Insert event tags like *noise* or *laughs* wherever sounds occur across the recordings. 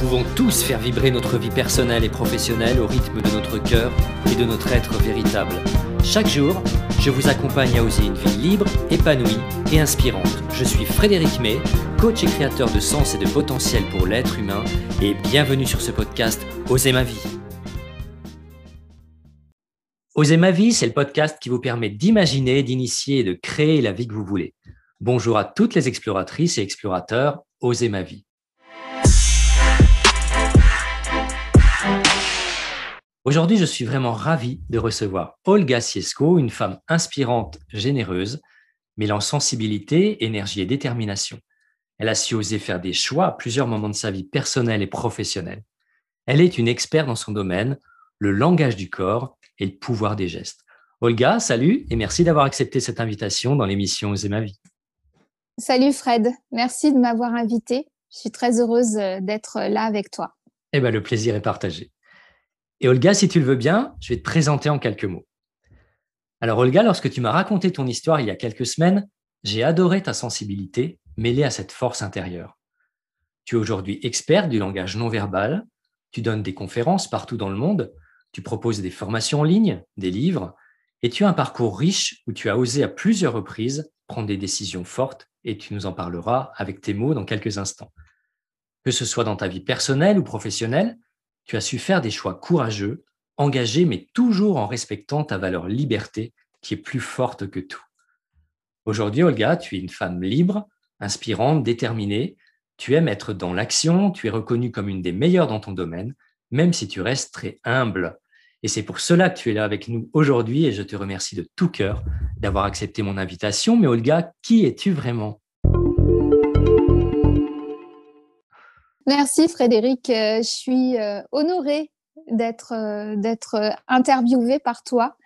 pouvons tous faire vibrer notre vie personnelle et professionnelle au rythme de notre cœur et de notre être véritable. Chaque jour, je vous accompagne à oser une vie libre, épanouie et inspirante. Je suis Frédéric May, coach et créateur de sens et de potentiel pour l'être humain et bienvenue sur ce podcast Oser ma vie. Oser ma vie, c'est le podcast qui vous permet d'imaginer, d'initier et de créer la vie que vous voulez. Bonjour à toutes les exploratrices et explorateurs, Oser ma vie. Aujourd'hui, je suis vraiment ravi de recevoir Olga Siesko, une femme inspirante, généreuse, mêlant sensibilité, énergie et détermination. Elle a su oser faire des choix à plusieurs moments de sa vie personnelle et professionnelle. Elle est une experte dans son domaine, le langage du corps et le pouvoir des gestes. Olga, salut et merci d'avoir accepté cette invitation dans l'émission Oser ma vie. Salut Fred, merci de m'avoir invité. Je suis très heureuse euh, d'être là avec toi. Eh bien, le plaisir est partagé. Et Olga, si tu le veux bien, je vais te présenter en quelques mots. Alors Olga, lorsque tu m'as raconté ton histoire il y a quelques semaines, j'ai adoré ta sensibilité mêlée à cette force intérieure. Tu es aujourd'hui experte du langage non verbal, tu donnes des conférences partout dans le monde, tu proposes des formations en ligne, des livres, et tu as un parcours riche où tu as osé à plusieurs reprises prendre des décisions fortes, et tu nous en parleras avec tes mots dans quelques instants. Que ce soit dans ta vie personnelle ou professionnelle, tu as su faire des choix courageux, engagés, mais toujours en respectant ta valeur liberté qui est plus forte que tout. Aujourd'hui, Olga, tu es une femme libre, inspirante, déterminée. Tu aimes être dans l'action, tu es reconnue comme une des meilleures dans ton domaine, même si tu restes très humble. Et c'est pour cela que tu es là avec nous aujourd'hui et je te remercie de tout cœur d'avoir accepté mon invitation. Mais Olga, qui es-tu vraiment? Merci Frédéric. Euh, je suis euh, honorée d'être euh, d'être interviewée par toi.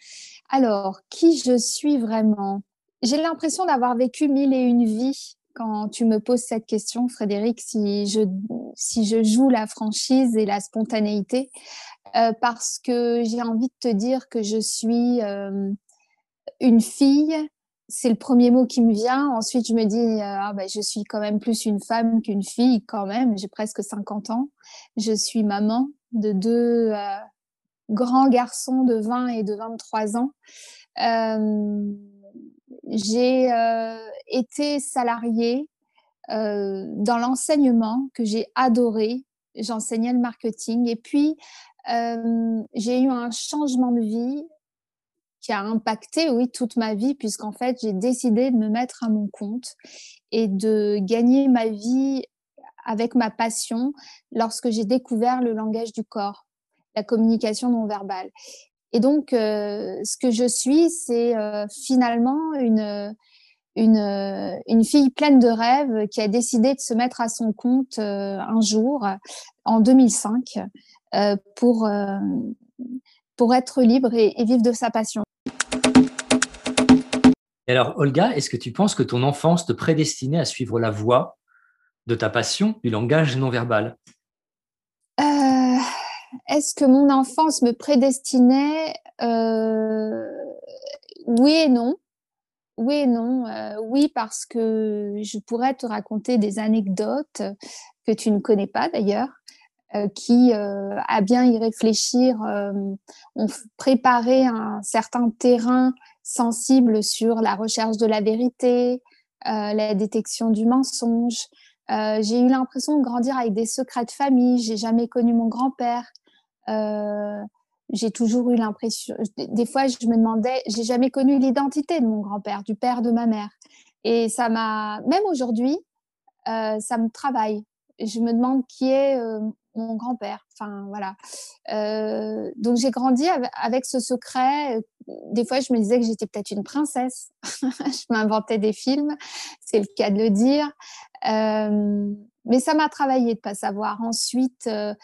Alors, qui je suis vraiment? J'ai l'impression d'avoir vécu mille et une vies quand tu me poses cette question, Frédéric, si je, si je joue la franchise et la spontanéité, parce que j'ai envie de te dire que je suis une fille c'est le premier mot qui me vient. Ensuite, je me dis, euh, ah ben, je suis quand même plus une femme qu'une fille, quand même. J'ai presque 50 ans. Je suis maman de deux euh, grands garçons de 20 et de 23 ans. Euh, j'ai été salariée dans l'enseignement que j'ai adoré. J'enseignais le marketing. Et puis, j'ai eu un changement de vie qui a impacté, oui, toute ma vie, puisqu'en fait, j'ai décidé de me mettre à mon compte et de gagner ma vie avec ma passion lorsque j'ai découvert le langage du corps, la communication non verbale. Et donc, euh, ce que je suis, c'est euh, finalement une, une, une, fille pleine de rêves qui a décidé de se mettre à son compte euh, un jour, en 2005, pour, pour être libre et vivre de sa passion. Alors, Olga, est-ce que tu penses que ton enfance te prédestinait à suivre la voie de ta passion du langage non verbal? Euh, Est-ce que mon enfance me prédestinait euh, Oui et non. Oui et non. Euh, oui, parce que je pourrais te raconter des anecdotes que tu ne connais pas d'ailleurs, qui, à bien y réfléchir, ont préparé un certain terrain sensible sur la recherche de la vérité, euh, la détection du mensonge. Euh, j'ai eu l'impression de grandir avec des secrets de famille. J'ai jamais connu mon grand-père. Euh, j'ai toujours eu l'impression. Des fois, je me demandais. J'ai jamais connu l'identité de mon grand-père, du père de ma mère. Et ça m'a. Même aujourd'hui, ça me travaille. Je me demande qui est mon grand-père. Enfin, voilà. Donc, j'ai grandi avec ce secret. Des fois, je me disais que j'étais peut-être une princesse. *laughs* je m'inventais des films, c'est le cas de le dire. Euh, mais ça m'a travaillé de pas savoir. Ensuite, euh,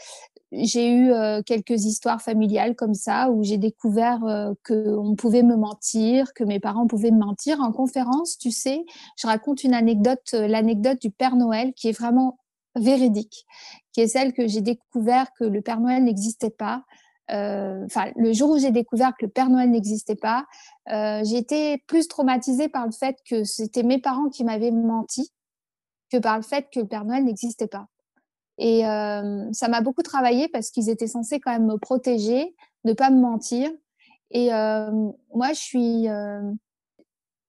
j'ai eu quelques histoires familiales comme ça où j'ai découvert qu'on pouvait me mentir, que mes parents pouvaient me mentir. En conférence, tu sais, je raconte une anecdote, l'anecdote du Père Noël qui est vraiment véridique, qui est celle que j'ai découvert que le Père Noël n'existait pas. Euh, enfin, le jour où j'ai découvert que le Père Noël n'existait pas, euh, j'ai été plus traumatisée par le fait que c'était mes parents qui m'avaient menti que par le fait que le Père Noël n'existait pas. Et ça m'a beaucoup travaillé parce qu'ils étaient censés quand même me protéger, ne pas me mentir. Et moi, je suis.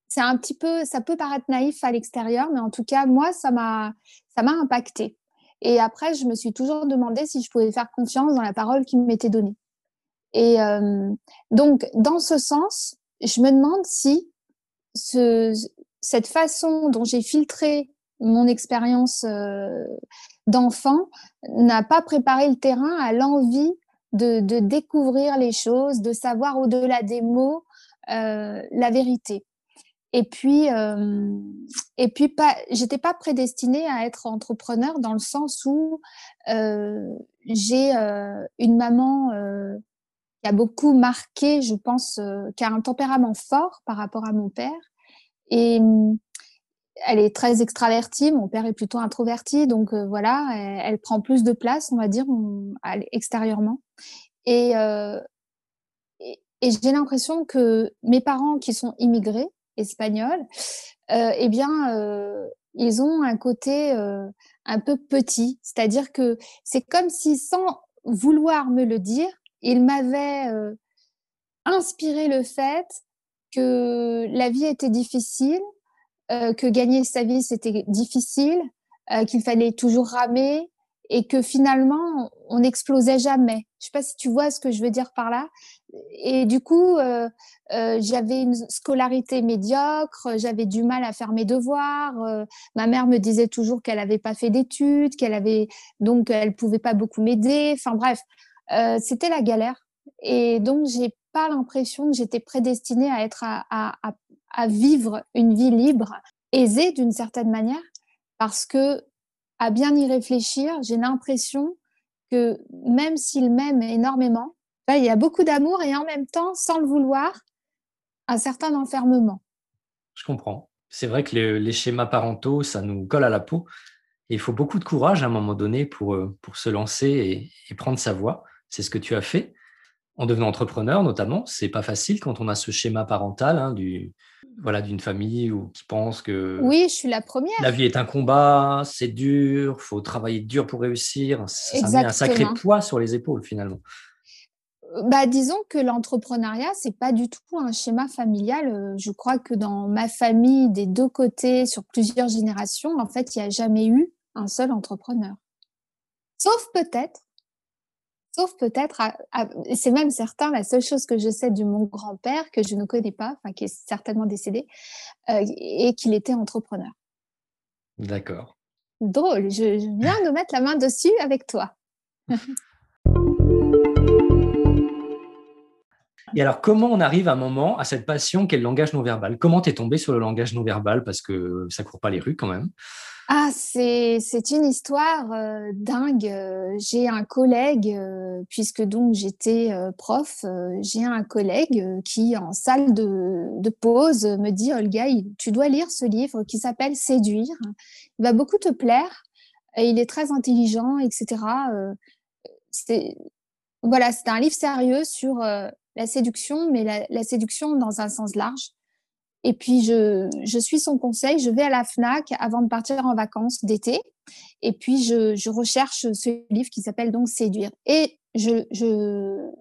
c'est un petit peu, ça peut paraître naïf à l'extérieur, mais en tout cas, moi, ça m'a, ça m'a impacté. Et après, je me suis toujours demandé si je pouvais faire confiance dans la parole qui m'était donnée. Et donc, dans ce sens, je me demande si ce, cette façon dont j'ai filtré mon expérience d'enfant n'a pas préparé le terrain à l'envie de, découvrir les choses, de savoir au-delà des mots la vérité. Et puis, euh, et puis pas, j'étais pas prédestinée à être entrepreneur dans le sens où euh, j'ai euh, une maman qui a beaucoup marqué, je pense, qui a un tempérament fort par rapport à mon père. Et elle est très extravertie, mon père est plutôt introverti, donc voilà, elle, prend plus de place, on va dire, extérieurement. Et, et, j'ai l'impression que mes parents qui sont immigrés, espagnol, euh, eh bien, euh, ils ont un côté euh, un peu petit. C'est-à-dire que c'est comme si, sans vouloir me le dire, ils m'avaient inspiré le fait que la vie était difficile, que gagner sa vie, c'était difficile, qu'il fallait toujours ramer, et que finalement, on n'explosait jamais. Je ne sais pas si tu vois ce que je veux dire par là. Et du coup, euh, euh, j'avais une scolarité médiocre, j'avais du mal à faire mes devoirs. Euh, ma mère me disait toujours qu'elle n'avait pas fait d'études, qu'elle avait donc elle pouvait pas beaucoup m'aider. Enfin bref, c'était la galère. Et donc, j'ai pas l'impression que j'étais prédestinée à être à, vivre une vie libre, aisée d'une certaine manière, parce que à bien y réfléchir, j'ai l'impression que même s'il m'aime énormément, il y a beaucoup d'amour et en même temps, sans le vouloir, un certain enfermement. Je comprends. C'est vrai que les, schémas parentaux, ça nous colle à la peau. il faut beaucoup de courage à un moment donné pour, euh, pour se lancer et, prendre sa voie. C'est ce que tu as fait en devenant entrepreneur, notamment. C'est pas facile quand on a ce schéma parental hein, du, voilà, d'une famille ou qui pense que oui, je suis la première. La vie est un combat, c'est dur, faut travailler dur pour réussir. Ça, met un sacré poids sur les épaules finalement. Euh, bah, disons que l'entrepreneuriat, c'est pas du tout un schéma familial. Euh, je crois que dans ma famille, des deux côtés, sur plusieurs générations, en fait, il n'y a jamais eu un seul entrepreneur. Sauf peut-être Sauf peut-être, c'est même certain, la seule chose que je sais de mon grand-père, que je ne connais pas, enfin, qui est certainement décédé, euh, et qu'il était entrepreneur. D'accord. Drôle, je, viens de mettre la main dessus avec toi. *laughs* Et alors, comment on arrive à un moment à cette passion qu'est le langage non verbal? Comment tu es tombé sur le langage non verbal? Parce que ça court pas les rues quand même. Ah, c'est une histoire euh, dingue. Euh, j'ai un collègue, euh, puisque donc j'étais prof, j'ai un collègue qui, en salle de, pause, me dit Olga, tu dois lire ce livre qui s'appelle Séduire. Il va beaucoup te plaire. Et il est très intelligent, etc. c'est voilà, c'est un livre sérieux sur la séduction, mais la séduction dans un sens large. Et puis, je, suis son conseil. Je vais à la FNAC avant de partir en vacances d'été. Et puis, je, recherche ce livre qui s'appelle donc Séduire. Et je,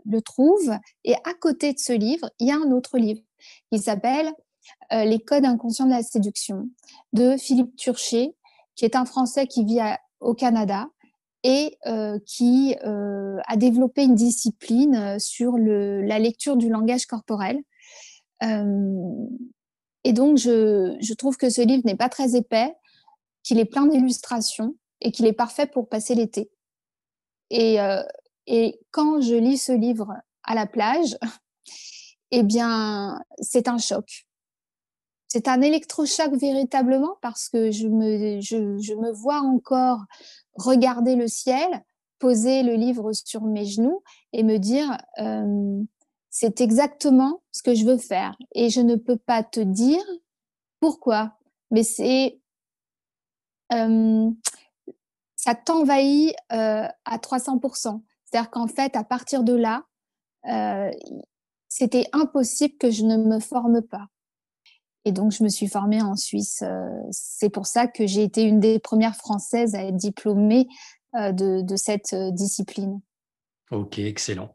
le trouve. Et à côté de ce livre, il y a un autre livre qui s'appelle euh, Les codes inconscients de la séduction de Philippe Turchet, qui est un Français qui vit au Canada et euh, qui euh, a développé une discipline sur la lecture du langage corporel. Et donc, je, trouve que ce livre n'est pas très épais, qu'il est plein d'illustrations et qu'il est parfait pour passer l'été. Et, euh, et quand je lis ce livre à la plage, *laughs* eh bien, c'est un choc. C'est un électrochoc véritablement parce que je me, je, me vois encore regarder le ciel, poser le livre sur mes genoux et me dire, euh, c'est exactement ce que je veux faire. Et je ne peux pas te dire pourquoi, mais c'est euh, ça t'envahit euh, à 300%. C'est-à-dire qu'en fait, à partir de là, euh, c'était impossible que je ne me forme pas. Et donc, je me suis formée en Suisse. c'est pour ça que j'ai été une des premières Françaises à être diplômée de, cette discipline. Ok, excellent.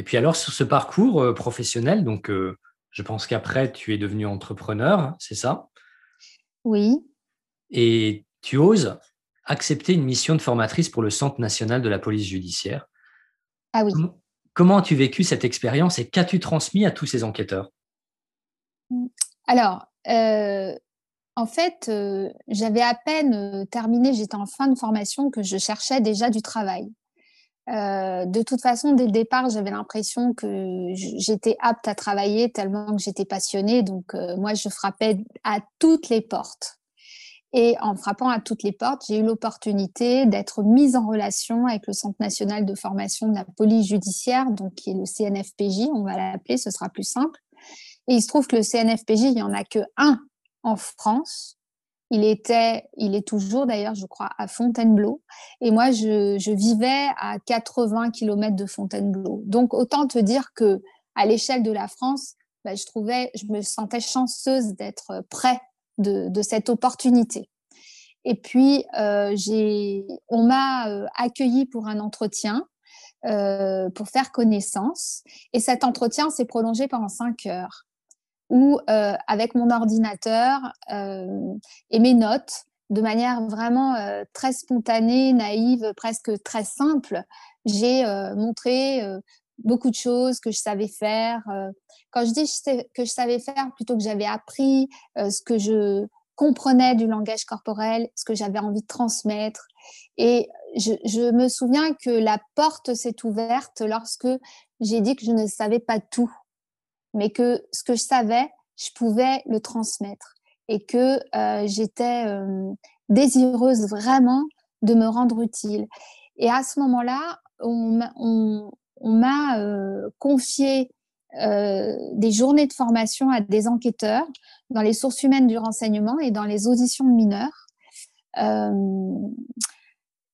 Et puis alors, sur ce parcours professionnel, donc je pense qu'après, tu es devenu entrepreneur, c'est ça? Oui. Et tu oses accepter une mission de formatrice pour le Centre national de la police judiciaire? Ah oui. Comment, as-tu vécu cette expérience et qu'as-tu transmis à tous ces enquêteurs? Alors, euh, en fait, euh, j'avais à peine euh, terminé, j'étais en fin de formation, que je cherchais déjà du travail. De toute façon, dès le départ, j'avais l'impression que j'étais apte à travailler tellement que j'étais passionnée. Donc, moi, je frappais à toutes les portes. Et en frappant à toutes les portes, j'ai eu l'opportunité d'être mise en relation avec le Centre national de formation de la police judiciaire, donc qui est le CNFPJ, on va l'appeler, ce sera plus simple. Et il se trouve que le CNFPJ, il n'y en a que un en France. Il était, il est toujours d'ailleurs, je crois, à Fontainebleau. Et moi, je, vivais à 80 km de Fontainebleau. Donc, autant te dire que à l'échelle de la France, bah, je trouvais, je me sentais chanceuse d'être près de, cette opportunité. Et puis, euh, on m'a euh, accueilli pour un entretien euh, pour faire connaissance. Et cet entretien s'est prolongé pendant cinq heures, où, avec mon ordinateur et mes notes, de manière vraiment très spontanée, naïve, presque très simple, j'ai montré beaucoup de choses que je savais faire. Euh, quand je dis que je savais faire, plutôt que j'avais appris euh, ce que je comprenais du langage corporel, ce que j'avais envie de transmettre. Et je, me souviens que la porte s'est ouverte lorsque j'ai dit que je ne savais pas tout, mais que ce que je savais, je pouvais le transmettre et que euh, j'étais désireuse vraiment de me rendre utile. Et à ce moment-là, on, m'a euh, confié euh, des journées de formation à des enquêteurs dans les sources humaines du renseignement et dans les auditions de mineurs. Euh,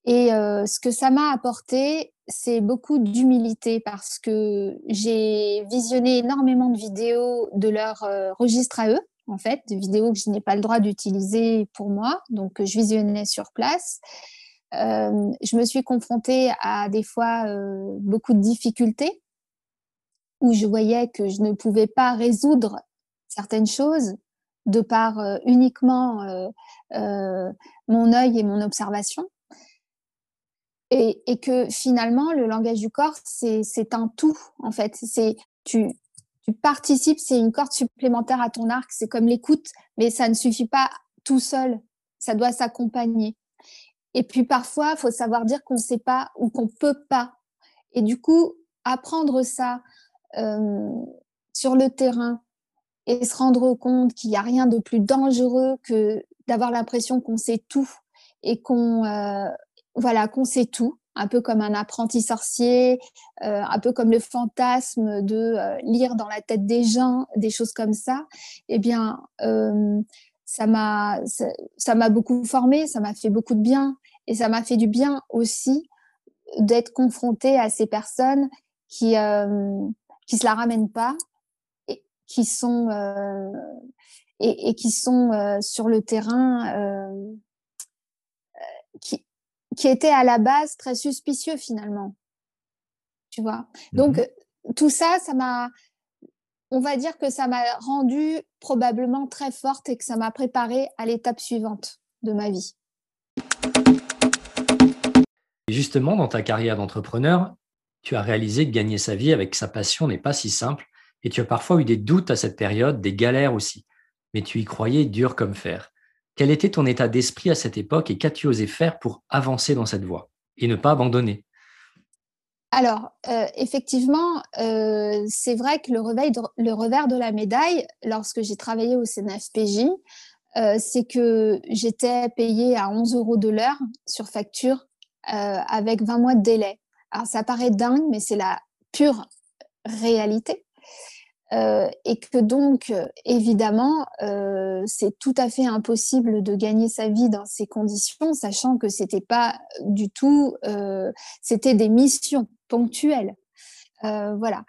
et ce que ça m'a apporté, c'est beaucoup d'humilité parce que j'ai visionné énormément de vidéos de leur registre à eux, en fait, des vidéos que je n'ai pas le droit d'utiliser pour moi, donc je visionnais sur place. Euh, je me suis confrontée à des fois euh, beaucoup de difficultés où je voyais que je ne pouvais pas résoudre certaines choses de par euh, uniquement mon œil et mon observation. Et, que finalement, le langage du corps, c'est un tout, en fait. C'est tu, tu participes, c'est une corde supplémentaire à ton arc, c'est comme l'écoute, mais ça ne suffit pas tout seul, ça doit s'accompagner. Et puis parfois, il faut savoir dire qu'on ne sait pas ou qu'on ne peut pas. Et du coup, apprendre ça euh, sur le terrain et se rendre compte qu'il n'y a rien de plus dangereux que d'avoir l'impression qu'on sait tout et qu'on euh, voilà qu'on sait tout un peu comme un apprenti sorcier, euh, un peu comme le fantasme de lire dans la tête des gens, des choses comme ça, eh bien, ça m'a ça m'a beaucoup formé, ça m'a fait beaucoup de bien. Et ça m'a fait du bien aussi d'être confrontée à ces personnes qui ne euh, qui se la ramènent pas et qui sont euh, et, qui sont euh, sur le terrain qui qui étaient à la base très suspicieux finalement tu vois? Donc mmh tout ça ça m'a on va dire que ça m'a rendue probablement très forte et que ça m'a préparée à l'étape suivante de ma vie justement, dans ta carrière d'entrepreneur, tu as réalisé que gagner sa vie avec sa passion n'est pas si simple et tu as parfois eu des doutes à cette période, des galères aussi. Mais tu y croyais dur comme fer. Quel était ton état d'esprit à cette époque et qu'as-tu osé faire pour avancer dans cette voie et ne pas abandonner? Alors, euh, effectivement, euh, c'est vrai que le, revers de la médaille, lorsque j'ai travaillé au CNFPJ, euh, c'est que j'étais payée à 11 euros de l'heure sur facture euh, avec 20 mois de délai. Alors ça paraît dingue, mais c'est la pure réalité. Euh, et que donc, évidemment, euh, c'est tout à fait impossible de gagner sa vie dans ces conditions, sachant que c'était pas du tout, c'était des missions ponctuelles. voilà.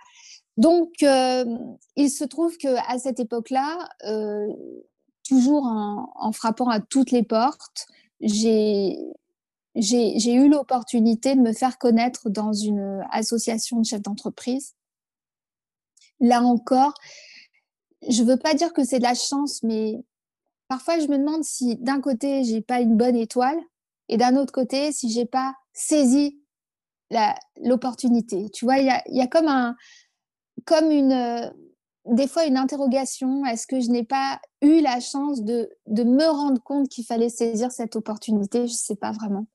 Donc, il se trouve que à cette époque-là, toujours en, frappant à toutes les portes, j'ai eu l'opportunité de me faire connaître dans une association de chefs d'entreprise. Là encore, je veux pas dire que c'est de la chance, mais parfois je me demande si d'un côté j'ai pas une bonne étoile et d'un autre côté si j'ai pas saisi l'opportunité. Tu vois, il y a, comme un, comme une, des fois une interrogation. Est-ce que je n'ai pas eu la chance de, de me rendre compte qu'il fallait saisir cette opportunité? Je ne sais pas vraiment.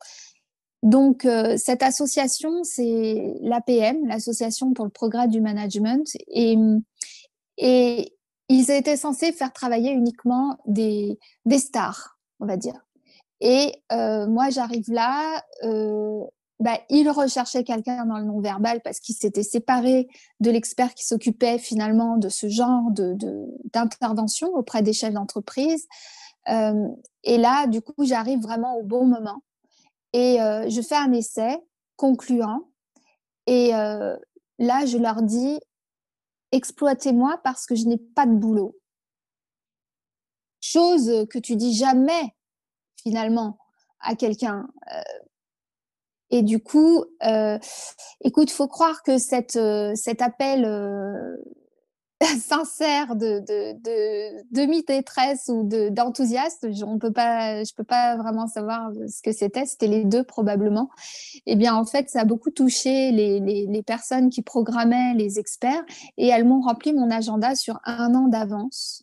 Donc, euh, cette association, c'est l'APM, l'Association pour le progrès du management. Et, ils étaient censés faire travailler uniquement des, stars, on va dire. Et euh, moi, j'arrive là, euh, bah, il recherchait quelqu'un dans le non-verbal parce qu'il s'était séparé de l'expert qui s'occupait finalement de ce genre d'intervention de, auprès des chefs d'entreprise. Et là, du coup, j'arrive vraiment au bon moment. Et euh, je fais un essai concluant. Et euh, là, je leur dis, exploitez-moi parce que je n'ai pas de boulot. Chose que tu dis jamais finalement à quelqu'un. Et du coup, euh, écoute, faut croire que cette, euh, cet appel euh, *laughs* sincère de, de, de demi-détresse ou d'enthousiasme, je ne peux pas vraiment savoir ce que c'était. C'était les deux probablement. Eh bien, en fait, ça a beaucoup touché les, personnes qui programmaient les experts et elles m'ont rempli mon agenda sur un an d'avance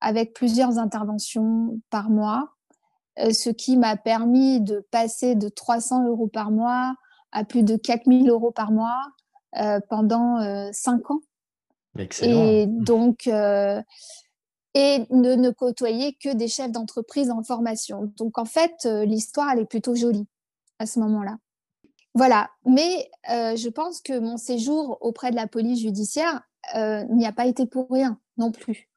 avec plusieurs interventions par mois euh, ce qui m'a permis de passer de 300 euros par mois à plus de 4000 euros par mois euh, pendant euh, cinq ans. Excellent. Et donc, et de ne côtoyer que des chefs d'entreprise en formation. Donc, en fait, l'histoire, elle est plutôt jolie à ce moment-là. Voilà. Mais je pense que mon séjour auprès de la police judiciaire n'y a pas été pour rien non plus.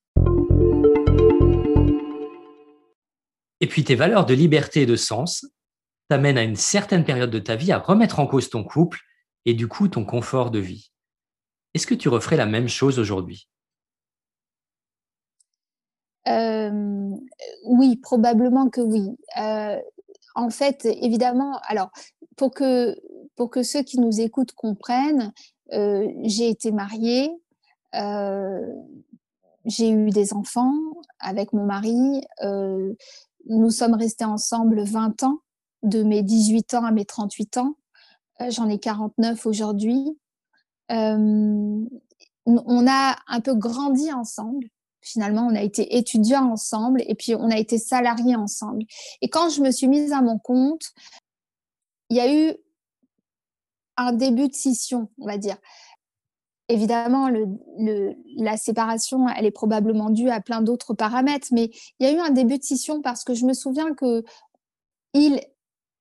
Et puis tes valeurs de liberté et de sens t'amènent à une certaine période de ta vie à remettre en cause ton couple et du coup ton confort de vie. Est-ce que tu referais la même chose aujourd'hui? Euh, Oui, probablement que oui. Euh, en fait, évidemment, alors pour que, pour que ceux qui nous écoutent comprennent, euh, j'ai été mariée, j'ai eu des enfants avec mon mari, nous sommes restés ensemble 20 ans, de mes 18 ans à mes 38 ans. J'en ai 49 aujourd'hui. Euh, on a un peu grandi ensemble. Finalement, on a été étudiants ensemble et puis on a été salariés ensemble. Et quand je me suis mise à mon compte, il y a eu un début de scission, on va dire évidemment, la séparation, elle est probablement due à plein d'autres paramètres, mais il y a eu un début de scission parce que je me souviens que il,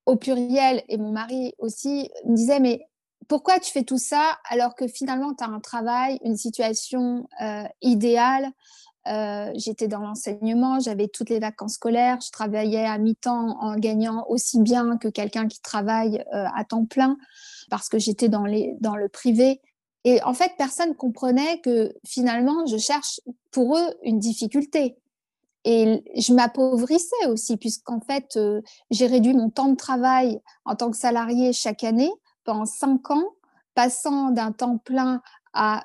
au pluriel, et mon mari aussi, me disaient, mais pourquoi tu fais tout ça alors que finalement, tu as un travail, une situation euh, idéale? Euh, J'étais dans l'enseignement, j'avais toutes les vacances scolaires, je travaillais à mi-temps en gagnant aussi bien que quelqu'un qui travaille euh, à temps plein parce que j'étais dans, le privé. Et en fait, personne comprenait que finalement, je cherche pour eux une difficulté. Et je m'appauvrissais aussi, puisqu'en fait, j'ai réduit mon temps de travail en tant que salarié chaque année pendant cinq ans, passant d'un temps plein à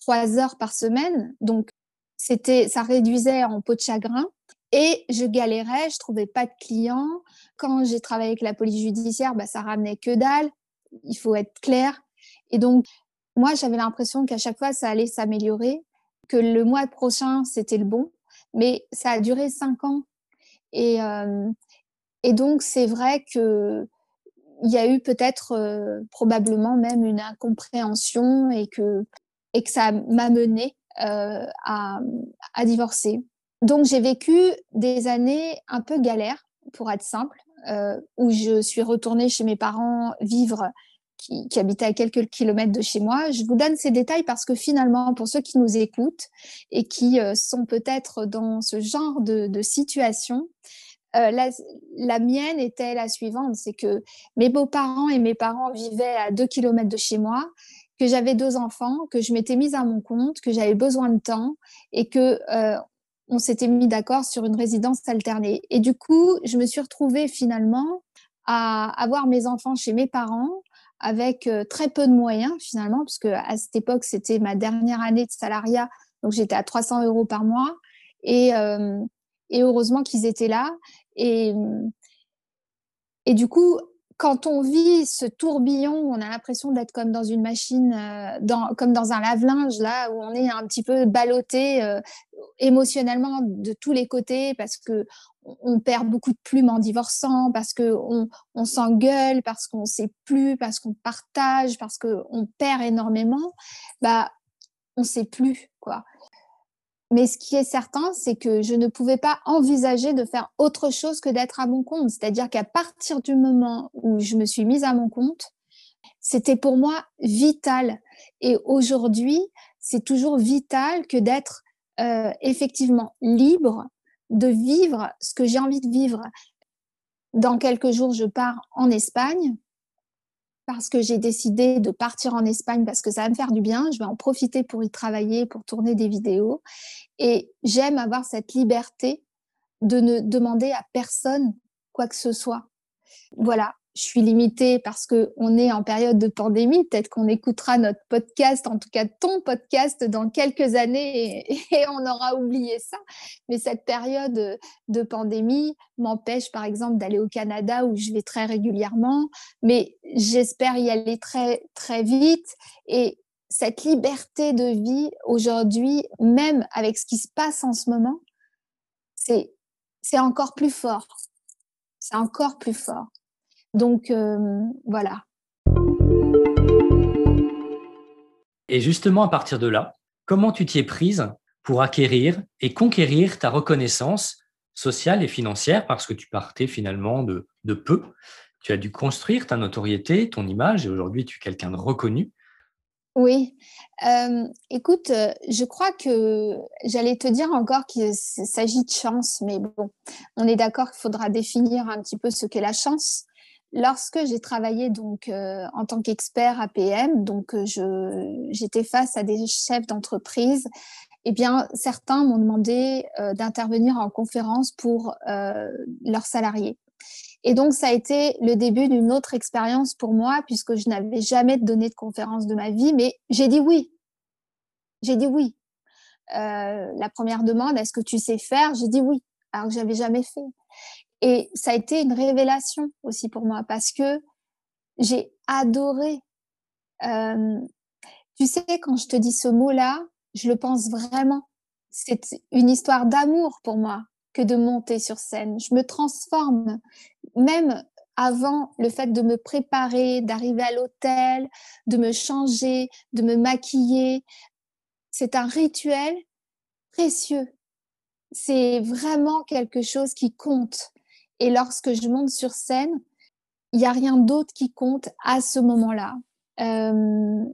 trois heures par semaine. Donc, c'était, ça réduisait en peau de chagrin. Et je galérais, je trouvais pas de clients. Quand j'ai travaillé avec la police judiciaire, bah, ça ramenait que dalle. Il faut être clair. Et donc, moi, j'avais l'impression qu'à chaque fois, ça allait s'améliorer, que le mois prochain, c'était le bon. Mais ça a duré cinq ans. Et, euh, et donc, c'est vrai que il y a eu peut-être euh, probablement même une incompréhension et que, et que ça m'a mené euh, à, divorcer. Donc j'ai vécu des années un peu galères, pour être simple, où je suis retournée chez mes parents vivre qui, qui, habitait à quelques kilomètres de chez moi. Je vous donne ces détails parce que finalement, pour ceux qui nous écoutent et qui euh, sont peut-être dans ce genre de situation, euh, la, mienne était la suivante, c'est que mes beaux-parents et mes parents vivaient à deux kilomètres de chez moi, que j'avais deux enfants, que je m'étais mise à mon compte, que j'avais besoin de temps et que euh, on s'était mis d'accord sur une résidence alternée. Et du coup, je me suis retrouvée finalement à avoir mes enfants chez mes parents avec euh, très peu de moyens finalement, puisque à cette époque, c'était ma dernière année de salariat, donc j'étais à 300 euros par mois. Et, et heureusement qu'ils étaient là. Et, et du coup, quand on vit ce tourbillon, on a l'impression d'être comme dans une machine, euh, dans, comme dans un lave-linge, là, où on est un petit peu ballotté euh, émotionnellement de tous les côtés parce que on perd beaucoup de plumes en divorçant, parce qu'on on, s'engueule, parce qu'on ne sait plus, parce qu'on partage, parce qu'on perd énormément, bah, on ne sait plus. quoi. Mais ce qui est certain, c'est que je ne pouvais pas envisager de faire autre chose que d'être à mon compte. C'est-à-dire qu'à partir du moment où je me suis mise à mon compte, c'était pour moi vital. Et aujourd'hui, c'est toujours vital que d'être euh, effectivement libre de vivre ce que j'ai envie de vivre. Dans quelques jours, je pars en Espagne parce que j'ai décidé de partir en Espagne parce que ça va me faire du bien. Je vais en profiter pour y travailler, pour tourner des vidéos. Et j'aime avoir cette liberté de ne demander à personne quoi que ce soit. Voilà, je suis limitée parce qu'on est en période de pandémie. Peut-être qu'on écoutera notre podcast, en tout cas ton podcast, dans quelques années *laughs* et, on aura oublié ça. Mais cette période de pandémie m'empêche, par exemple, d'aller au Canada où je vais très régulièrement. Mais j'espère y aller très, très vite. Et cette liberté de vie aujourd'hui, même avec ce qui se passe en ce moment, c'est, c'est encore plus fort. C'est encore plus fort. Donc euh, voilà. Et justement, à partir de là, comment tu t'y es prise pour acquérir et conquérir ta reconnaissance sociale et financière? Parce que tu partais finalement de, peu. Tu as dû construire ta notoriété, ton image et aujourd'hui tu es quelqu'un de reconnu. Oui, euh, écoute, je crois que j'allais te dire encore qu'il s'agit de chance, mais bon, on est d'accord qu'il faudra définir un petit peu ce qu'est la chance. Lorsque j'ai travaillé donc euh, en tant qu'expert APM, donc euh, j'étais face à des chefs d'entreprise, eh bien certains m'ont demandé euh, d'intervenir en conférence pour leurs salariés. Et donc ça a été le début d'une autre expérience pour moi puisque je n'avais jamais donné de conférence de ma vie, mais j'ai dit oui. J'ai dit oui. la première demande, est-ce que tu sais faire? J'ai dit oui, alors que j'avais jamais fait. Et ça a été une révélation aussi pour moi parce que j'ai adoré. Euh, tu sais, quand je te dis ce mot-là, je le pense vraiment. C'est une histoire d'amour pour moi que de monter sur scène. Je me transforme, même avant le fait de me préparer, d'arriver à l'hôtel, de me changer, de me maquiller. C'est un rituel précieux. C'est vraiment quelque chose qui compte. Et lorsque je monte sur scène, il n'y a rien d'autre qui compte à ce moment-là. Euh,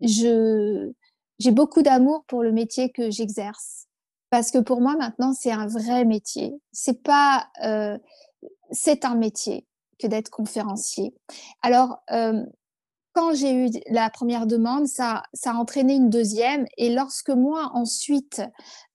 j'ai beaucoup d'amour pour le métier que j'exerce parce que pour moi maintenant c'est un vrai métier. C'est pas, euh, c'est un métier que d'être conférencier. Alors euh, quand j'ai eu la première demande, ça, ça a entraîné une deuxième. Et lorsque moi, ensuite,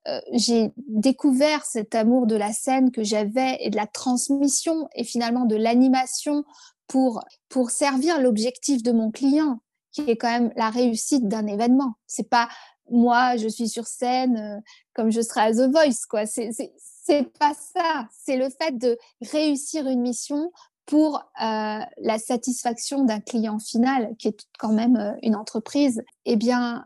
euh, j'ai découvert cet amour de la scène que j'avais et de la transmission et finalement de l'animation pour, pour servir l'objectif de mon client, qui est quand même la réussite d'un événement. C'est pas moi, je suis sur scène euh, comme je serai à The Voice, quoi. C'est, c'est pas ça. C'est le fait de réussir une mission pour euh, la satisfaction d'un client final, qui est quand même une entreprise. Eh bien,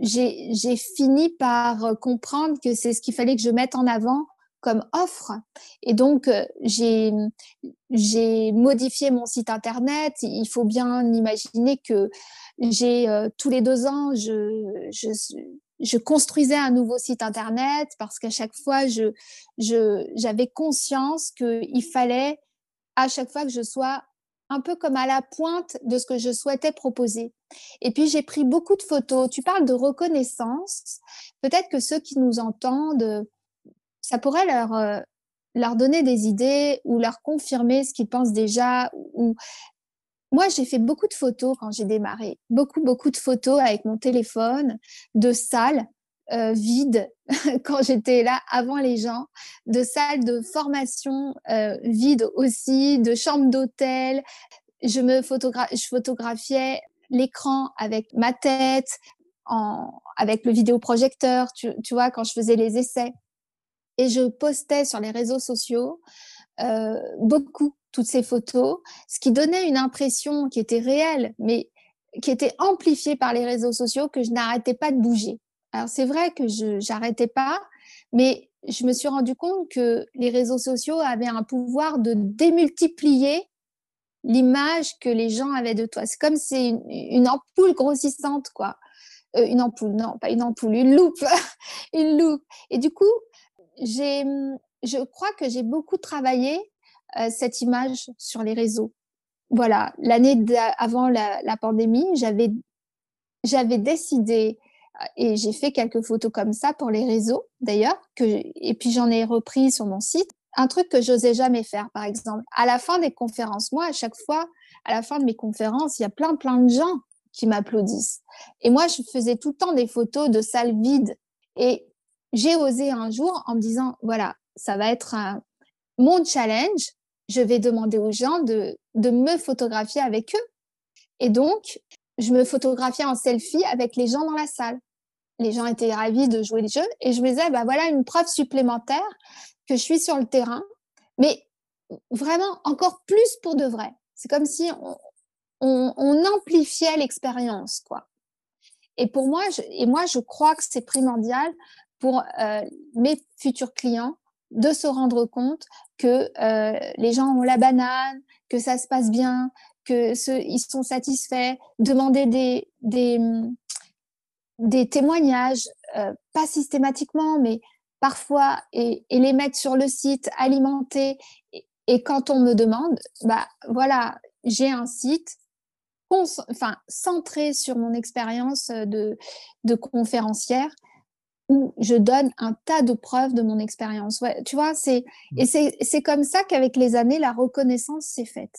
j'ai fini par euh, comprendre que c'est ce qu'il fallait que je mette en avant comme offre. Et donc, euh, j'ai modifié mon site Internet. Il faut bien imaginer que j'ai euh, tous les deux ans, je, je, je, construisais un nouveau site Internet parce qu'à chaque fois, j'avais je, conscience qu'il fallait à chaque fois que je sois un peu comme à la pointe de ce que je souhaitais proposer. Et puis j'ai pris beaucoup de photos. Tu parles de reconnaissance. Peut-être que ceux qui nous entendent, ça pourrait leur, euh, leur donner des idées ou leur confirmer ce qu'ils pensent déjà. Ou... Moi, j'ai fait beaucoup de photos quand j'ai démarré. Beaucoup, beaucoup de photos avec mon téléphone, de salles euh, vides *laughs* quand j'étais là avant les gens, de salles de formation euh, vides aussi, de chambres d'hôtel. Je me je photographiais l'écran avec ma tête, en, avec le vidéoprojecteur, tu, tu vois, quand je faisais les essais. Et je postais sur les réseaux sociaux euh, beaucoup toutes ces photos, ce qui donnait une impression qui était réelle, mais qui était amplifiée par les réseaux sociaux, que je n'arrêtais pas de bouger. Alors c'est vrai que je n'arrêtais pas, mais je me suis rendu compte que les réseaux sociaux avaient un pouvoir de démultiplier l'image que les gens avaient de toi. C'est comme c'est une, ampoule grossissante, quoi. Euh, une ampoule, non, pas une ampoule, une loupe, *laughs* une loupe. Et du coup, je crois que j'ai beaucoup travaillé euh, cette image sur les réseaux. Voilà, l'année avant la, la, pandémie, j'avais, j'avais décidé et j'ai fait quelques photos comme ça pour les réseaux d'ailleurs, et puis j'en ai repris sur mon site. Un truc que j'osais jamais faire, par exemple, à la fin des conférences, moi, à chaque fois, à la fin de mes conférences, il y a plein, plein de gens qui m'applaudissent. Et moi, je faisais tout le temps des photos de salles vides. Et j'ai osé un jour en me disant, voilà, ça va être un, mon challenge. Je vais demander aux gens de, de me photographier avec eux. Et donc, je me photographiais en selfie avec les gens dans la salle. Les gens étaient ravis de jouer le jeu et je me disais, bah voilà une preuve supplémentaire que je suis sur le terrain, mais vraiment encore plus pour de vrai. C'est comme si on, amplifiait l'expérience, quoi. Et pour moi, je, et moi, je crois que c'est primordial pour euh, mes futurs clients de se rendre compte que euh, les gens ont la banane, que ça se passe bien, que ce, ils sont satisfaits, demander des, des témoignages, euh, pas systématiquement, mais parfois, et, et, les mettre sur le site, alimenter. Et, et quand on me demande, bah voilà, j'ai un site, enfin centré sur mon expérience de, de conférencière où je donne un tas de preuves de mon expérience. Ouais, tu vois, c'est mmh. et c'est comme ça qu'avec les années, la reconnaissance s'est faite.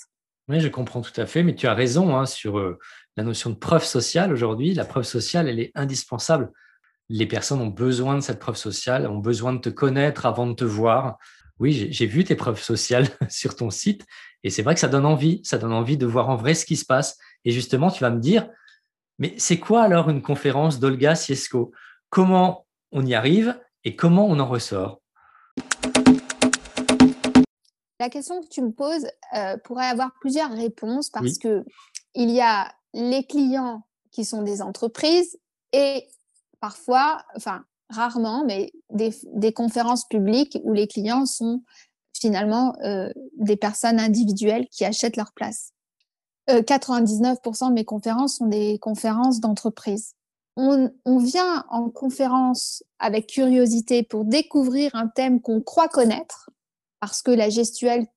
Oui, je comprends tout à fait, mais tu as raison hein, sur euh, la notion de preuve sociale aujourd'hui. La preuve sociale, elle est indispensable. Les personnes ont besoin de cette preuve sociale, ont besoin de te connaître avant de te voir. Oui, j'ai vu tes preuves sociales *laughs* sur ton site et c'est vrai que ça donne envie, ça donne envie de voir en vrai ce qui se passe. Et justement, tu vas me dire, mais c'est quoi alors une conférence d'Olga Siesko Comment on y arrive et comment on en ressort? La question que tu me poses euh, pourrait avoir plusieurs réponses parce que il y a les clients qui sont des entreprises et parfois, enfin rarement, mais des, conférences publiques où les clients sont finalement euh, des personnes individuelles qui achètent leur place. 99% euh, de mes conférences sont des conférences d'entreprise on, vient en conférence avec curiosité pour découvrir un thème qu'on croit connaître, parce que la gestuelle,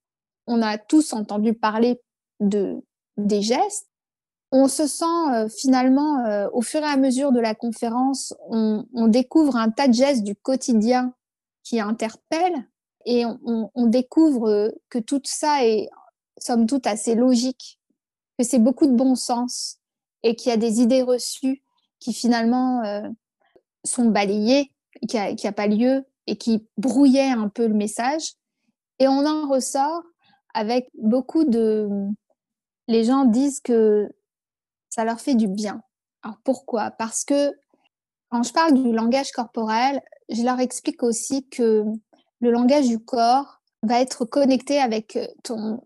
on a tous entendu parler de, des gestes. On se sent euh, finalement, euh, au fur et à mesure de la conférence, on, découvre un tas de gestes du quotidien qui interpellent et on, on découvre que tout ça est, somme toute, assez logique, que c'est beaucoup de bon sens et qu'il y a des idées reçues qui finalement euh, sont balayés, qui n'a a pas lieu et qui brouillaient un peu le message. Et on en ressort avec beaucoup de... Les gens disent que ça leur fait du bien. Alors pourquoi? Parce que quand je parle du langage corporel, je leur explique aussi que le langage du corps va être connecté avec ton,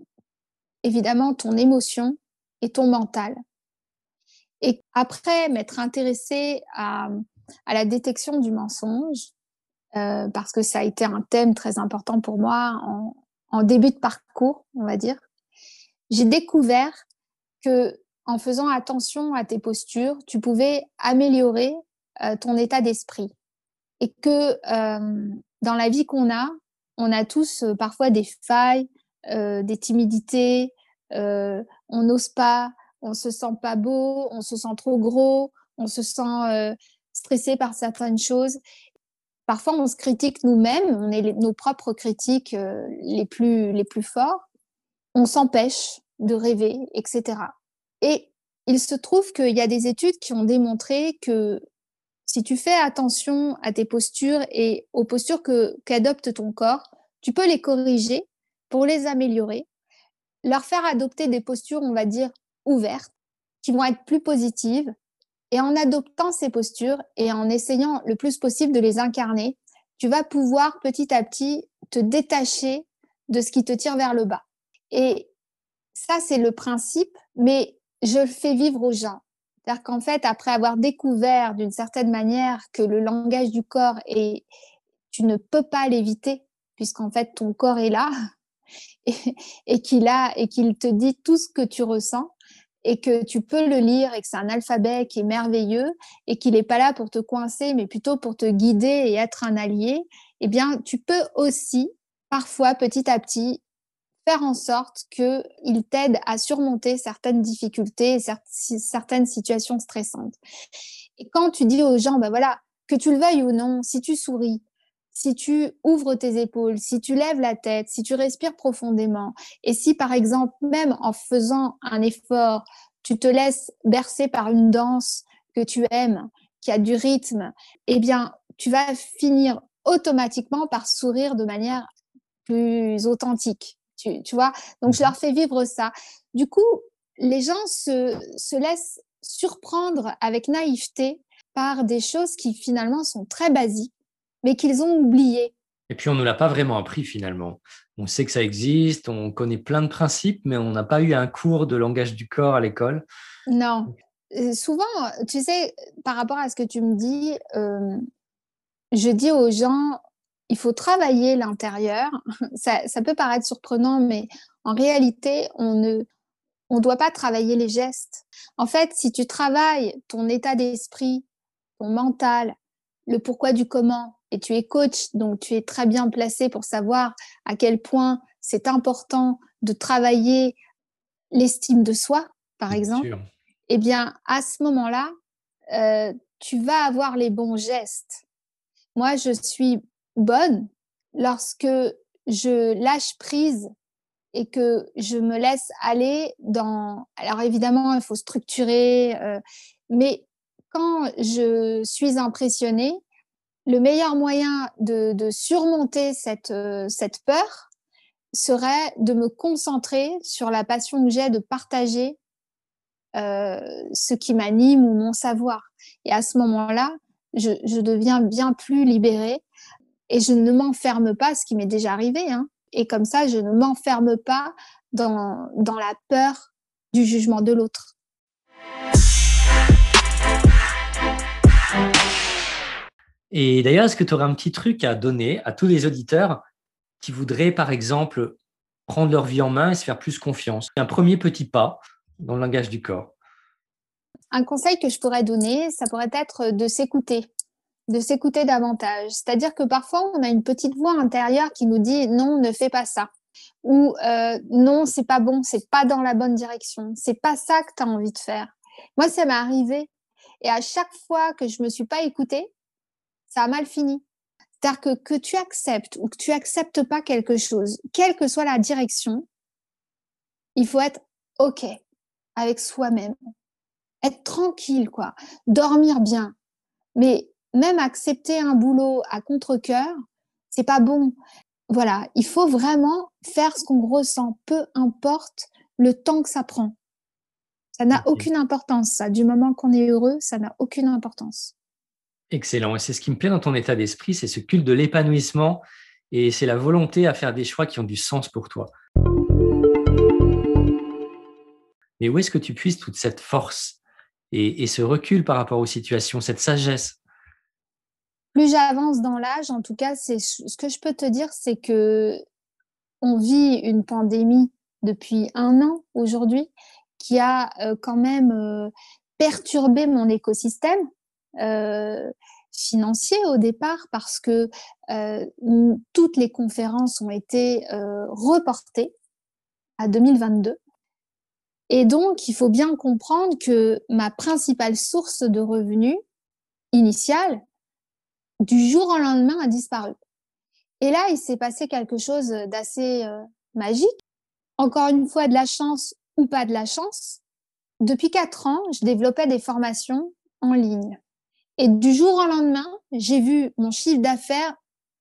évidemment, ton émotion et ton mental. Et après m'être intéressée à, la détection du mensonge, euh, parce que ça a été un thème très important pour moi en début de parcours, on va dire, j'ai découvert que en faisant attention à tes postures, tu pouvais améliorer euh, ton état d'esprit. Et que euh, dans la vie qu'on a, on a tous euh, parfois des failles, des timidités, on n'ose pas, on se sent pas beau, on se sent trop gros, on se sent stressé par certaines choses. Parfois, on se critique nous-mêmes, on est nos propres critiques les, plus, les plus forts. On s'empêche de rêver, etc. Et il se trouve qu'il y a des études qui ont démontré que si tu fais attention à tes postures et aux postures qu'adopte ton corps, tu peux les corriger pour les améliorer, leur faire adopter des postures, on va dire, ouvertes, qui vont être plus positives. Et en adoptant ces postures et en essayant le plus possible de les incarner, tu vas pouvoir petit à petit te détacher de ce qui te tire vers le bas. Et ça, c'est le principe, mais je le fais vivre aux gens. C'est-à-dire qu'en fait, après avoir découvert d'une certaine manière que le langage du corps est, tu ne peux pas l'éviter, puisqu'en fait, ton corps est là *laughs* et, qu'il a et qu'il te dit tout ce que tu ressens et que tu peux le lire et que c'est un alphabet qui est merveilleux et qu'il n'est pas là pour te coincer, mais plutôt pour te guider et être un allié, eh bien, tu peux aussi, parfois, petit à petit, faire en sorte qu'il t'aide à surmonter certaines difficultés, certaines situations stressantes. Et quand tu dis aux gens, ben voilà, que tu le veuilles ou non, si tu souris, si tu ouvres tes épaules, si tu lèves la tête, si tu respires profondément, et si par exemple, même en faisant un effort, tu te laisses bercer par une danse que tu aimes, qui a du rythme, eh bien, tu vas finir automatiquement par sourire de manière plus authentique tu, vois. Donc, je mmh leur fais vivre ça. Du coup, les gens se, se laissent surprendre avec naïveté par des choses qui finalement sont très basiques, mais qu'ils ont oubliées. Et puis, on ne l'a pas vraiment appris finalement. On sait que ça existe, on connaît plein de principes, mais on n'a pas eu un cours de langage du corps à l'école. Non. Euh, souvent, tu sais, par rapport à ce que tu me dis, euh, je dis aux gens, il faut travailler l'intérieur. *laughs* Ça, peut paraître surprenant, mais en réalité, on ne on doit pas travailler les gestes. En fait, si tu travailles ton état d'esprit, ton mental, le pourquoi du comment, et tu es coach, donc tu es très bien placé pour savoir à quel point c'est important de travailler l'estime de soi, par exemple, eh bien, à ce moment-là, euh, tu vas avoir les bons gestes. Moi, je suis bonne lorsque je lâche prise et que je me laisse aller dans... Alors évidemment, il faut structurer, euh, mais quand je suis impressionnée, le meilleur moyen de, surmonter cette, euh, cette peur serait de me concentrer sur la passion que j'ai de partager euh, ce qui m'anime ou mon savoir. Et à ce moment-là, je, je deviens bien plus libérée et je ne m'enferme pas, ce qui m'est déjà arrivé. Hein. Et comme ça, je ne m'enferme pas dans, dans la peur du jugement de l'autre. Et d'ailleurs, est-ce que tu aurais un petit truc à donner à tous les auditeurs qui voudraient, par exemple, prendre leur vie en main et se faire plus confiance? Un premier petit pas dans le langage du corps. Un conseil que je pourrais donner, ça pourrait être de s'écouter de s'écouter davantage. C'est-à-dire que parfois, on a une petite voix intérieure qui nous dit non, ne fais pas ça. Ou euh, non, c'est pas bon, c'est pas dans la bonne direction. C'est pas ça que tu as envie de faire. Moi, ça m'est arrivé. Et à chaque fois que je me suis pas écoutée, ça a mal fini. C'est-à-dire que, que tu acceptes ou que tu acceptes pas quelque chose, quelle que soit la direction, il faut être OK avec soi-même. Être tranquille, quoi. Dormir bien. Mais même accepter un boulot à contre-cœur, c'est pas bon. Voilà, il faut vraiment faire ce qu'on ressent, peu importe le temps que ça prend. Ça n'a aucune importance, ça. Du moment qu'on est heureux, ça n'a aucune importance. Excellent. Et c'est ce qui me plaît dans ton état d'esprit, c'est ce culte de l'épanouissement et c'est la volonté à faire des choix qui ont du sens pour toi. Mais où est-ce que tu puisses toute cette force et, et ce recul par rapport aux situations, cette sagesse? Plus j'avance dans l'âge, en tout cas, ce que je peux te dire, c'est que on vit une pandémie depuis un an aujourd'hui qui a euh, quand même euh, perturbé mon écosystème euh, financier au départ parce que toutes les conférences ont été reportées à 2022. Et donc, il faut bien comprendre que ma principale source de revenus initiale, du jour au lendemain, a disparu. Et là, il s'est passé quelque chose d'assez euh, magique. Encore une fois, de la chance ou pas de la chance. Depuis quatre ans, je développais des formations en ligne. Et du jour au lendemain, j'ai vu mon chiffre d'affaires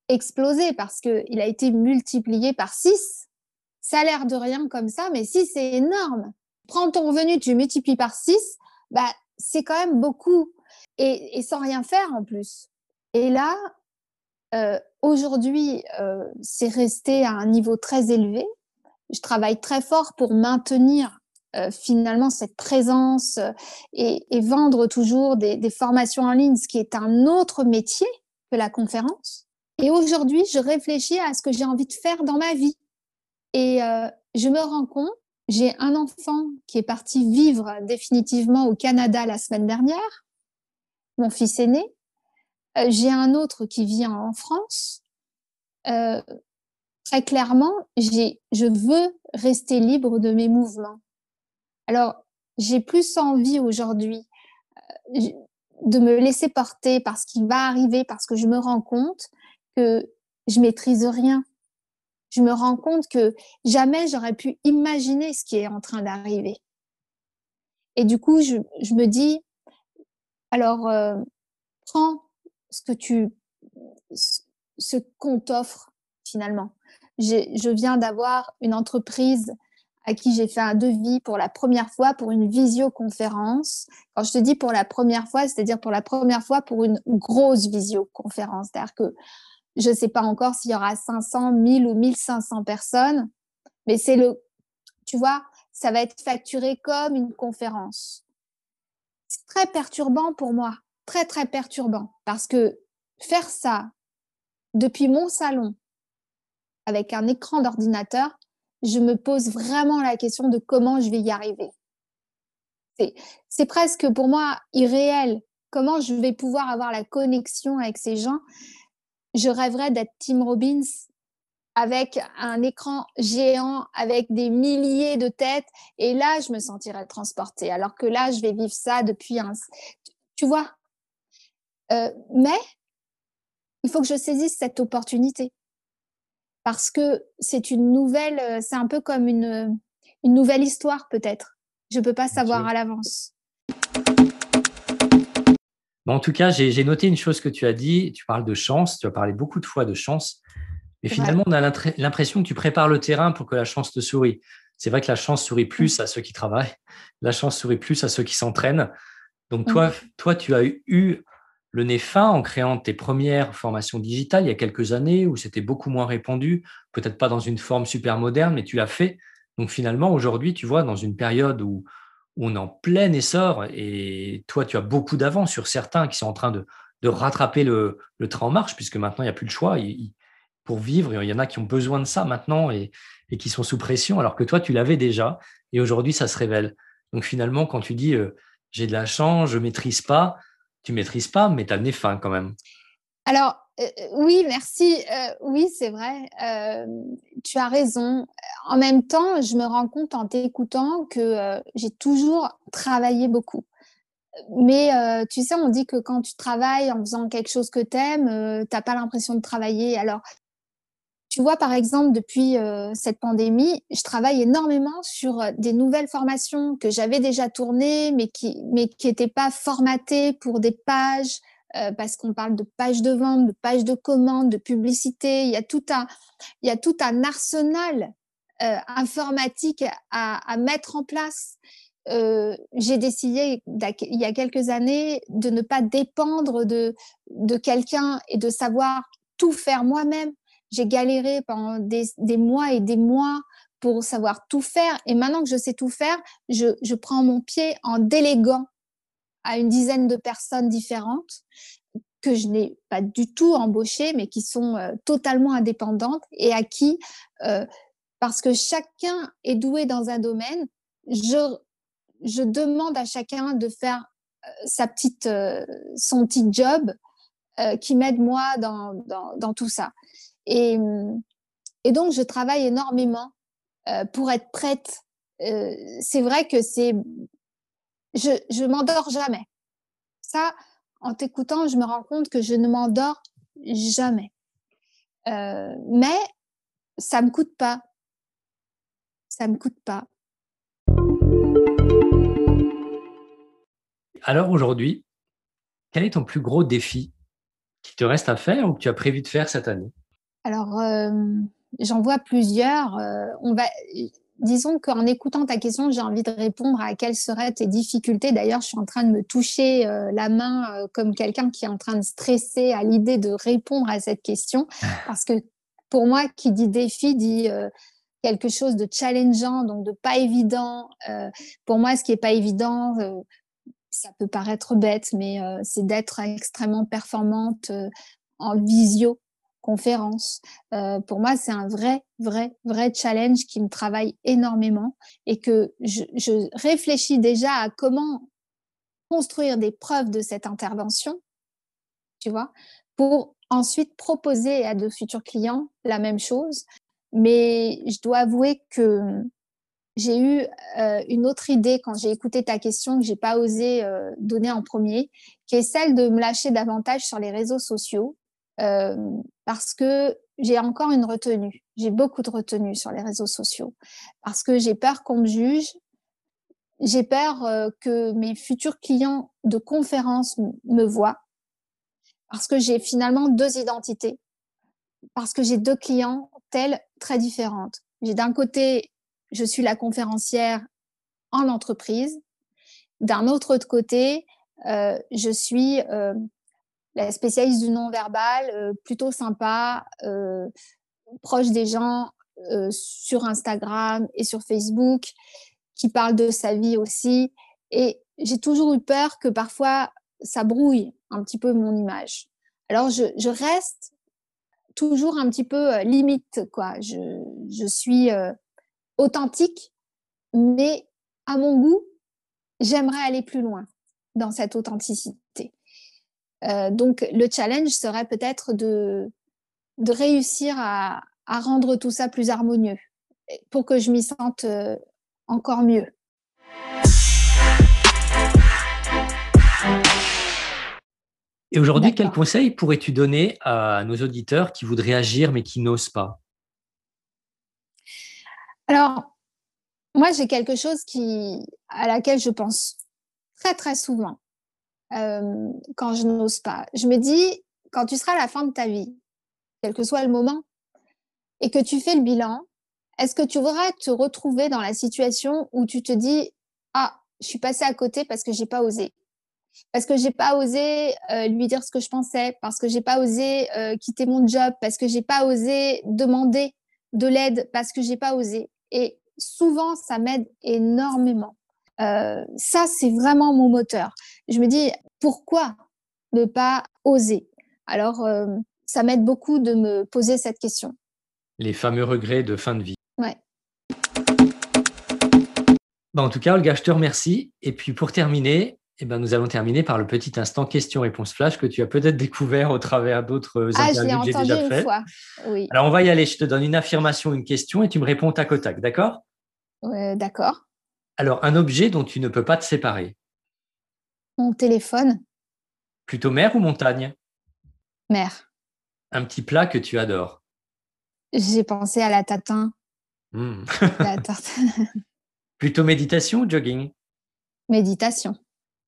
exploser parce qu'il a été multiplié par 6. Ça a l'air de rien comme ça, mais si c'est énorme. Prends ton revenu, tu multiplies par 6, bah, c'est quand même beaucoup. Et, sans rien faire en plus. Et là, euh, aujourd'hui, euh, c'est resté à un niveau très élevé. Je travaille très fort pour maintenir euh, finalement cette présence euh, et, vendre toujours des, formations en ligne, ce qui est un autre métier que la conférence. Et aujourd'hui, je réfléchis à ce que j'ai envie de faire dans ma vie. Et euh, je me rends compte, j'ai un enfant qui est parti vivre définitivement au Canada la semaine dernière, mon fils aîné. J'ai un autre qui vit en France. très clairement, je veux rester libre de mes mouvements. Alors, j'ai plus envie aujourd'hui euh, de me laisser porter par ce qui va arriver, parce que je me rends compte que je maîtrise rien. Je me rends compte que jamais j'aurais pu imaginer ce qui est en train d'arriver. Et du coup, je, me dis, alors, euh, prends ce que tu, ce qu'on t'offre finalement. Je viens d'avoir une entreprise à qui j'ai fait un devis pour la première fois pour une visioconférence. Quand je te dis pour la première fois, c'est-à-dire pour la première fois pour une grosse visioconférence. C'est-à-dire que je ne sais pas encore s'il y aura 500, 1000 ou 1500 personnes, mais c'est le, tu vois, ça va être facturé comme une conférence. C'est très perturbant pour moi, très, très perturbant, parce que faire ça depuis mon salon avec un écran d'ordinateur, je me pose vraiment la question de comment je vais y arriver. C'est presque pour moi irréel. Comment je vais pouvoir avoir la connexion avec ces gens? Je rêverais d'être Tim Robbins avec un écran géant, avec des milliers de têtes. Et là, je me sentirais transportée. Alors que là, je vais vivre ça depuis un... Tu vois euh, Mais il faut que je saisisse cette opportunité parce que c'est une nouvelle, euh, c'est un peu comme une, une nouvelle histoire peut-être. Je ne peux pas savoir à l'avance. en tout cas, j'ai noté une chose que tu as dit. Tu parles de chance, tu as parlé beaucoup de fois de chance. Mais finalement, on a l'impression que tu prépares le terrain pour que la chance te sourie. C'est vrai que la chance sourit plus à ceux qui travaillent, la chance sourit plus à ceux qui s'entraînent. Donc toi, toi, tu as eu le nez fin en créant tes premières formations digitales il y a quelques années où c'était beaucoup moins répandu, peut-être pas dans une forme super moderne, mais tu l'as fait. Donc finalement, aujourd'hui, tu vois, dans une période où, on est en plein essor et toi, tu as beaucoup d'avance sur certains qui sont en train de, rattraper le, train en marche, puisque maintenant, il n'y a plus le choix. pour vivre, il y en a qui ont besoin de ça maintenant et, qui sont sous pression, alors que toi, tu l'avais déjà et aujourd'hui, ça se révèle. Donc finalement, quand tu dis euh, j'ai de la chance, je maîtrise pas, tu maîtrises pas, mais tu as le nez fin quand même. Alors, euh, euh, oui, merci. Euh, oui, c'est vrai. tu as raison. En même temps, je me rends compte en t'écoutant que j'ai toujours travaillé beaucoup. Mais tu sais, on dit que quand tu travailles en faisant quelque chose que tu aimes, tu n'as pas l'impression de travailler. Alors, tu vois, par exemple, depuis cette pandémie, je travaille énormément sur des nouvelles formations que j'avais déjà tournées, mais qui mais qui n'étaient pas formatées pour des pages, parce qu'on parle de pages de vente, de pages de commande, de publicité. Il y a tout un, il y a tout un arsenal informatique à, à, mettre en place. j'ai décidé il y a quelques années de ne pas dépendre de, de quelqu'un et de savoir tout faire moi-même j'ai galéré pendant des, mois et des mois pour savoir tout faire. Et maintenant que je sais tout faire, je, prends mon pied en déléguant à une dizaine de personnes différentes que je n'ai pas du tout embauchées, mais qui sont euh, totalement indépendantes et à qui, euh, parce que chacun est doué dans un domaine, je, je demande à chacun de faire euh, sa petite, son petit job qui m'aide moi dans, dans, tout ça. Et, et donc, je travaille énormément euh, pour être prête. Euh, c'est vrai que c'est. Je, je m'endors jamais. Ça, en t'écoutant, je me rends compte que je ne m'endors jamais. Euh, mais ça me coûte pas. Ça me coûte pas. Alors aujourd'hui, Quel est ton plus gros défi qui te reste à faire ou que tu as prévu de faire cette année? Alors, euh, j'en vois plusieurs. Euh, on va, disons qu'en écoutant ta question, j'ai envie de répondre à quelles seraient tes difficultés. D'ailleurs, je suis en train de me toucher euh, la main comme quelqu'un qui est en train de stresser à l'idée de répondre à cette question. Parce que pour moi, qui dit défi dit quelque chose de challengeant, donc de pas évident. pour moi, ce qui est pas évident, ça peut paraître bête, mais c'est d'être extrêmement performante en visio conférence. pour moi, c'est un vrai, vrai, vrai challenge qui me travaille énormément et que je, je, réfléchis déjà à comment construire des preuves de cette intervention, tu vois, pour ensuite proposer à de futurs clients la même chose. Mais je dois avouer que j'ai eu euh, une autre idée quand j'ai écouté ta question que j'ai pas osé euh, donner en premier, qui est celle de me lâcher davantage sur les réseaux sociaux, parce que j'ai encore une retenue. J'ai beaucoup de retenue sur les réseaux sociaux, parce que j'ai peur qu'on me juge, j'ai peur que mes futurs clients de conférence me voient, parce que j'ai finalement deux identités, parce que j'ai deux clients telles très différentes. J'ai d'un côté je suis la conférencière en entreprise. D'un autre côté, euh, je suis la spécialiste du non-verbal, euh, plutôt sympa, proche des gens sur Instagram et sur Facebook, qui parle de sa vie aussi. Et j'ai toujours eu peur que parfois ça brouille un petit peu mon image. Alors je, reste toujours un petit peu limite, quoi. Je suis authentique, mais à mon goût, j'aimerais aller plus loin dans cette authenticité. Euh, donc, le challenge serait peut-être de, de réussir à, à, rendre tout ça plus harmonieux pour que je m'y sente euh, encore mieux. Et aujourd'hui, quel conseil pourrais-tu donner à nos auditeurs qui voudraient agir mais qui n'osent pas? Alors, moi, j'ai quelque chose qui, à laquelle je pense très, très souvent euh, quand je n'ose pas. Je me dis, quand tu seras à la fin de ta vie, quel que soit le moment, et que tu fais le bilan, est-ce que tu voudras te retrouver dans la situation où tu te dis, ah, je suis passé à côté parce que j'ai pas osé parce que j'ai pas osé euh, lui dire ce que je pensais, parce que j'ai pas osé euh, quitter mon job, parce que j'ai pas osé demander de l'aide, parce que j'ai pas osé. Et souvent, ça m'aide énormément. Ça, c'est vraiment mon moteur. Je me dis, pourquoi ne pas oser? Alors, euh, ça m'aide beaucoup de me poser cette question. Les fameux regrets de fin de vie. Ouais. en tout cas, Olga, je te remercie. Et puis, pour terminer, eh ben, nous allons terminer par le petit instant question-réponse flash que tu as peut-être découvert au travers d'autres ah, interviews que j'ai déjà fait. Fois. Oui. Alors, on va y aller. Je te donne une affirmation, une question et tu me réponds tac au tac, d'accord? D'accord. Alors, un objet dont tu ne peux pas te séparer Mon téléphone. Plutôt mer ou montagne? Mer. Un petit plat que tu adores J'ai pensé à la tatin. Mmh. la *laughs* *laughs* Plutôt méditation ou jogging? Méditation.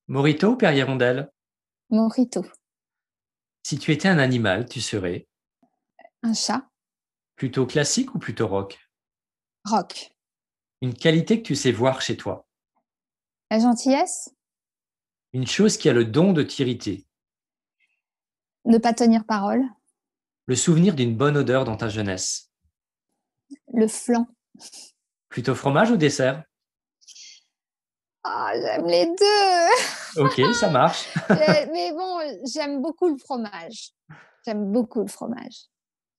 Morito ou Perrier Rondelle Morito. Si tu étais un animal, tu serais? Un chat. Plutôt classique ou plutôt rock? Rock. Une qualité que tu sais voir chez toi? La gentillesse. Une chose qui a le don de t'irriter Ne pas tenir parole. Le souvenir d'une bonne odeur dans ta jeunesse Le flan. Plutôt fromage ou dessert? Ah, j'aime les deux. Ok, ça marche. *laughs* mais bon, j'aime beaucoup le fromage. J'aime beaucoup le fromage.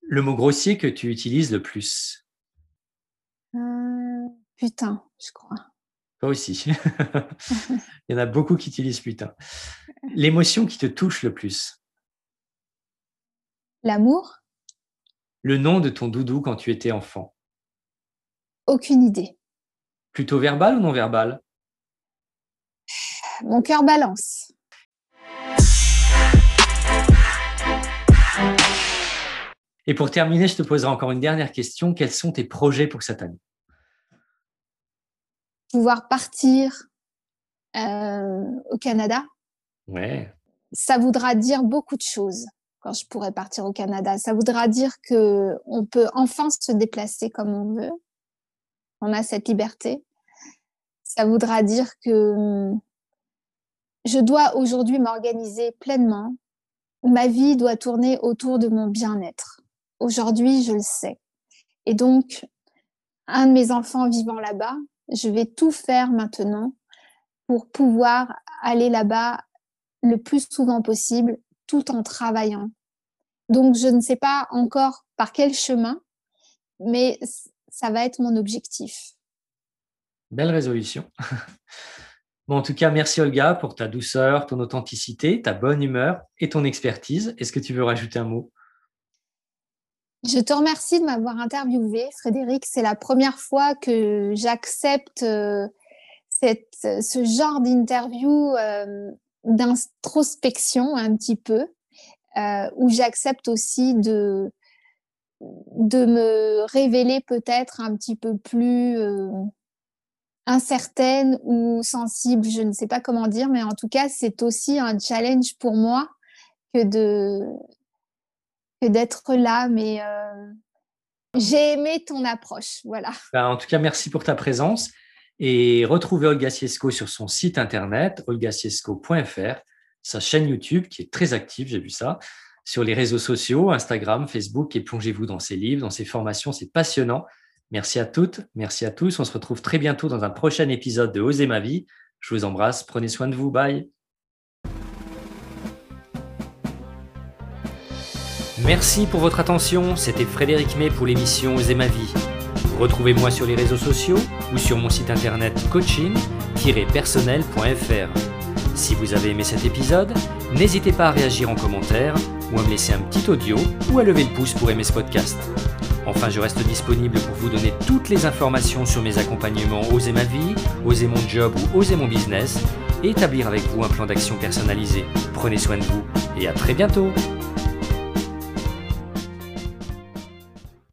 Le mot grossier que tu utilises le plus? Euh, Putain, je crois. Toi aussi. *laughs* Il y en a beaucoup qui utilisent putain. L'émotion qui te touche le plus? L'amour? Le nom de ton doudou quand tu étais enfant? Aucune idée. Plutôt verbal ou non verbal? *sighs* Mon cœur balance. Et pour terminer, je te poserai encore une dernière question. Quels sont tes projets pour cette année? Pouvoir partir euh, au Canada. Ouais. ça voudra dire beaucoup de choses quand je pourrai partir au Canada. Ça voudra dire que on peut enfin se déplacer comme on veut. On a cette liberté. Ça voudra dire que je dois aujourd'hui m'organiser pleinement. Ma vie doit tourner autour de mon bien-être. Aujourd'hui, je le sais. Et donc, un de mes enfants vivant là-bas, je vais tout faire maintenant pour pouvoir aller là-bas le plus souvent possible tout en travaillant. Donc, je ne sais pas encore par quel chemin, mais ça va être mon objectif. Belle résolution. *laughs* bon, en tout cas, merci Olga pour ta douceur, ton authenticité, ta bonne humeur et ton expertise. Est-ce que tu veux rajouter un mot? Je te remercie de m'avoir interviewé, Frédéric. C'est la première fois que j'accepte euh, ce genre d'interview euh, d'introspection un petit peu, euh, où j'accepte aussi de, de me révéler peut-être un petit peu plus incertaine ou sensible, je ne sais pas comment dire, mais en tout cas, c'est aussi un challenge pour moi que de, d'être là, mais euh, j'ai aimé ton approche. Voilà. Ben, en tout cas, merci pour ta présence. Et retrouvez Olga Siesco sur son site internet, olgaciesco.fr, sa chaîne YouTube qui est très active, j'ai vu ça, sur les réseaux sociaux, Instagram, Facebook, et plongez-vous dans ses livres, dans ses formations, c'est passionnant. Merci à toutes, merci à tous. On se retrouve très bientôt dans un prochain épisode de Oser ma vie. Je vous embrasse, prenez soin de vous, bye. Merci pour votre attention, c'était Frédéric May pour l'émission Oser ma vie. Retrouvez-moi sur les réseaux sociaux ou sur mon site internet coaching-personnel.fr. Si vous avez aimé cet épisode, n'hésitez pas à réagir en commentaire ou à me laisser un petit audio ou à lever le pouce pour aimer ce podcast. Enfin, je reste disponible pour vous donner toutes les informations sur mes accompagnements Oser ma vie, Oser mon job ou Oser mon business et établir avec vous un plan d'action personnalisé. Prenez soin de vous et à très bientôt